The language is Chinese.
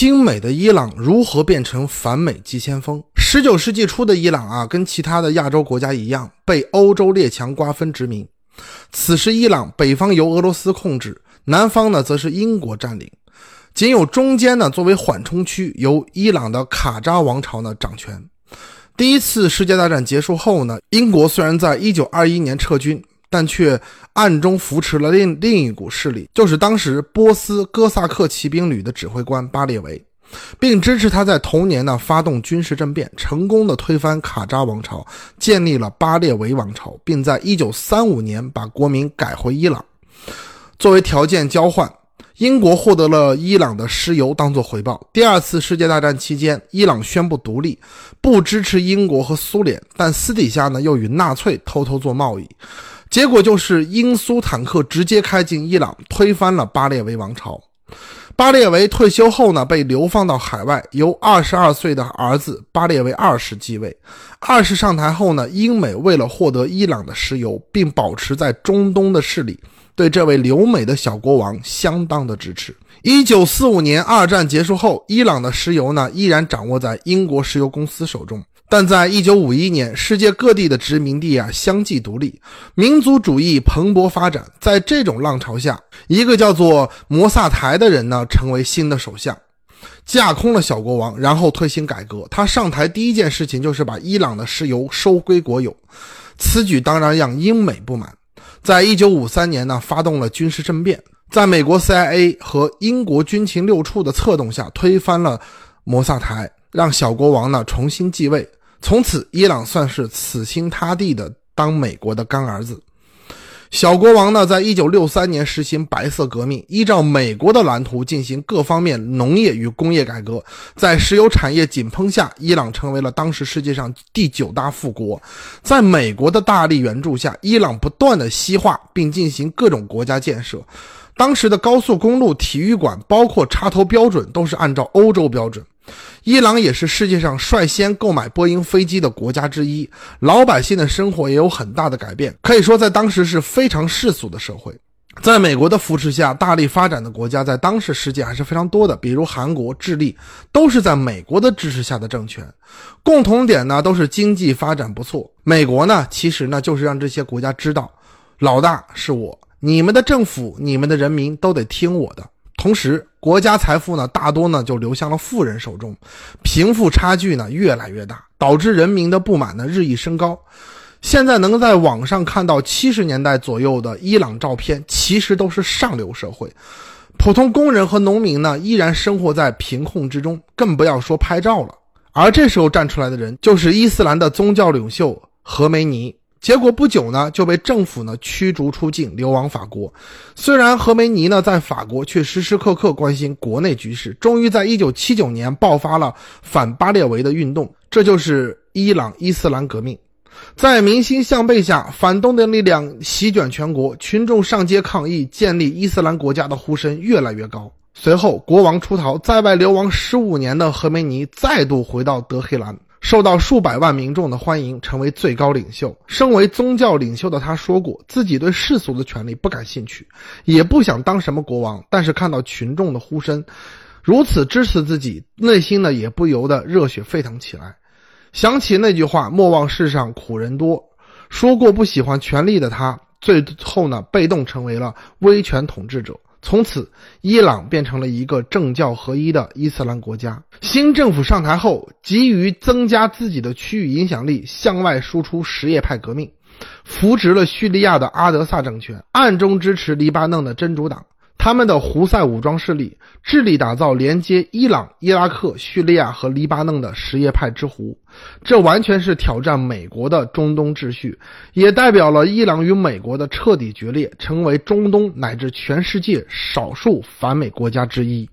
亲美的伊朗如何变成反美急先锋？十九世纪初的伊朗啊，跟其他的亚洲国家一样，被欧洲列强瓜分殖民。此时，伊朗北方由俄罗斯控制，南方呢则是英国占领，仅有中间呢作为缓冲区，由伊朗的卡扎王朝呢掌权。第一次世界大战结束后呢，英国虽然在一九二一年撤军。但却暗中扶持了另另一股势力，就是当时波斯哥萨克骑兵旅的指挥官巴列维，并支持他在同年呢发动军事政变，成功的推翻卡扎王朝，建立了巴列维王朝，并在一九三五年把国名改回伊朗。作为条件交换，英国获得了伊朗的石油当做回报。第二次世界大战期间，伊朗宣布独立，不支持英国和苏联，但私底下呢又与纳粹偷偷做贸易。结果就是英苏坦克直接开进伊朗，推翻了巴列维王朝。巴列维退休后呢，被流放到海外，由二十二岁的儿子巴列维二世继位。二世上台后呢，英美为了获得伊朗的石油，并保持在中东的势力，对这位留美的小国王相当的支持。一九四五年二战结束后，伊朗的石油呢，依然掌握在英国石油公司手中。但在一九五一年，世界各地的殖民地啊相继独立，民族主义蓬勃发展。在这种浪潮下，一个叫做摩萨台的人呢，成为新的首相，架空了小国王，然后推行改革。他上台第一件事情就是把伊朗的石油收归国有，此举当然让英美不满。在一九五三年呢，发动了军事政变，在美国 CIA 和英国军情六处的策动下，推翻了摩萨台，让小国王呢重新继位。从此，伊朗算是死心塌地的当美国的干儿子。小国王呢，在一九六三年实行白色革命，依照美国的蓝图进行各方面农业与工业改革。在石油产业井喷下，伊朗成为了当时世界上第九大富国。在美国的大力援助下，伊朗不断的西化，并进行各种国家建设。当时的高速公路、体育馆，包括插头标准，都是按照欧洲标准。伊朗也是世界上率先购买波音飞机的国家之一，老百姓的生活也有很大的改变，可以说在当时是非常世俗的社会。在美国的扶持下，大力发展的国家在当时世界还是非常多的，比如韩国、智利，都是在美国的支持下的政权。共同点呢，都是经济发展不错。美国呢，其实呢，就是让这些国家知道，老大是我，你们的政府、你们的人民都得听我的。同时，国家财富呢，大多呢就流向了富人手中，贫富差距呢越来越大，导致人民的不满呢日益升高。现在能在网上看到七十年代左右的伊朗照片，其实都是上流社会，普通工人和农民呢依然生活在贫困之中，更不要说拍照了。而这时候站出来的人，就是伊斯兰的宗教领袖何梅尼。结果不久呢，就被政府呢驱逐出境，流亡法国。虽然何梅尼呢在法国，却时时刻刻关心国内局势。终于在一九七九年爆发了反巴列维的运动，这就是伊朗伊斯兰革命。在民心向背下，反动的力量席卷全国，群众上街抗议，建立伊斯兰国家的呼声越来越高。随后，国王出逃，在外流亡十五年的何梅尼再度回到德黑兰。受到数百万民众的欢迎，成为最高领袖。身为宗教领袖的他说过，自己对世俗的权利不感兴趣，也不想当什么国王。但是看到群众的呼声如此支持自己，内心呢也不由得热血沸腾起来。想起那句话：“莫忘世上苦人多。”说过不喜欢权力的他，最后呢被动成为了威权统治者。从此，伊朗变成了一个政教合一的伊斯兰国家。新政府上台后，急于增加自己的区域影响力，向外输出什叶派革命，扶植了叙利亚的阿德萨政权，暗中支持黎巴嫩的真主党。他们的胡塞武装势力致力打造连接伊朗、伊拉克、叙利亚和黎巴嫩的什叶派之湖，这完全是挑战美国的中东秩序，也代表了伊朗与美国的彻底决裂，成为中东乃至全世界少数反美国家之一。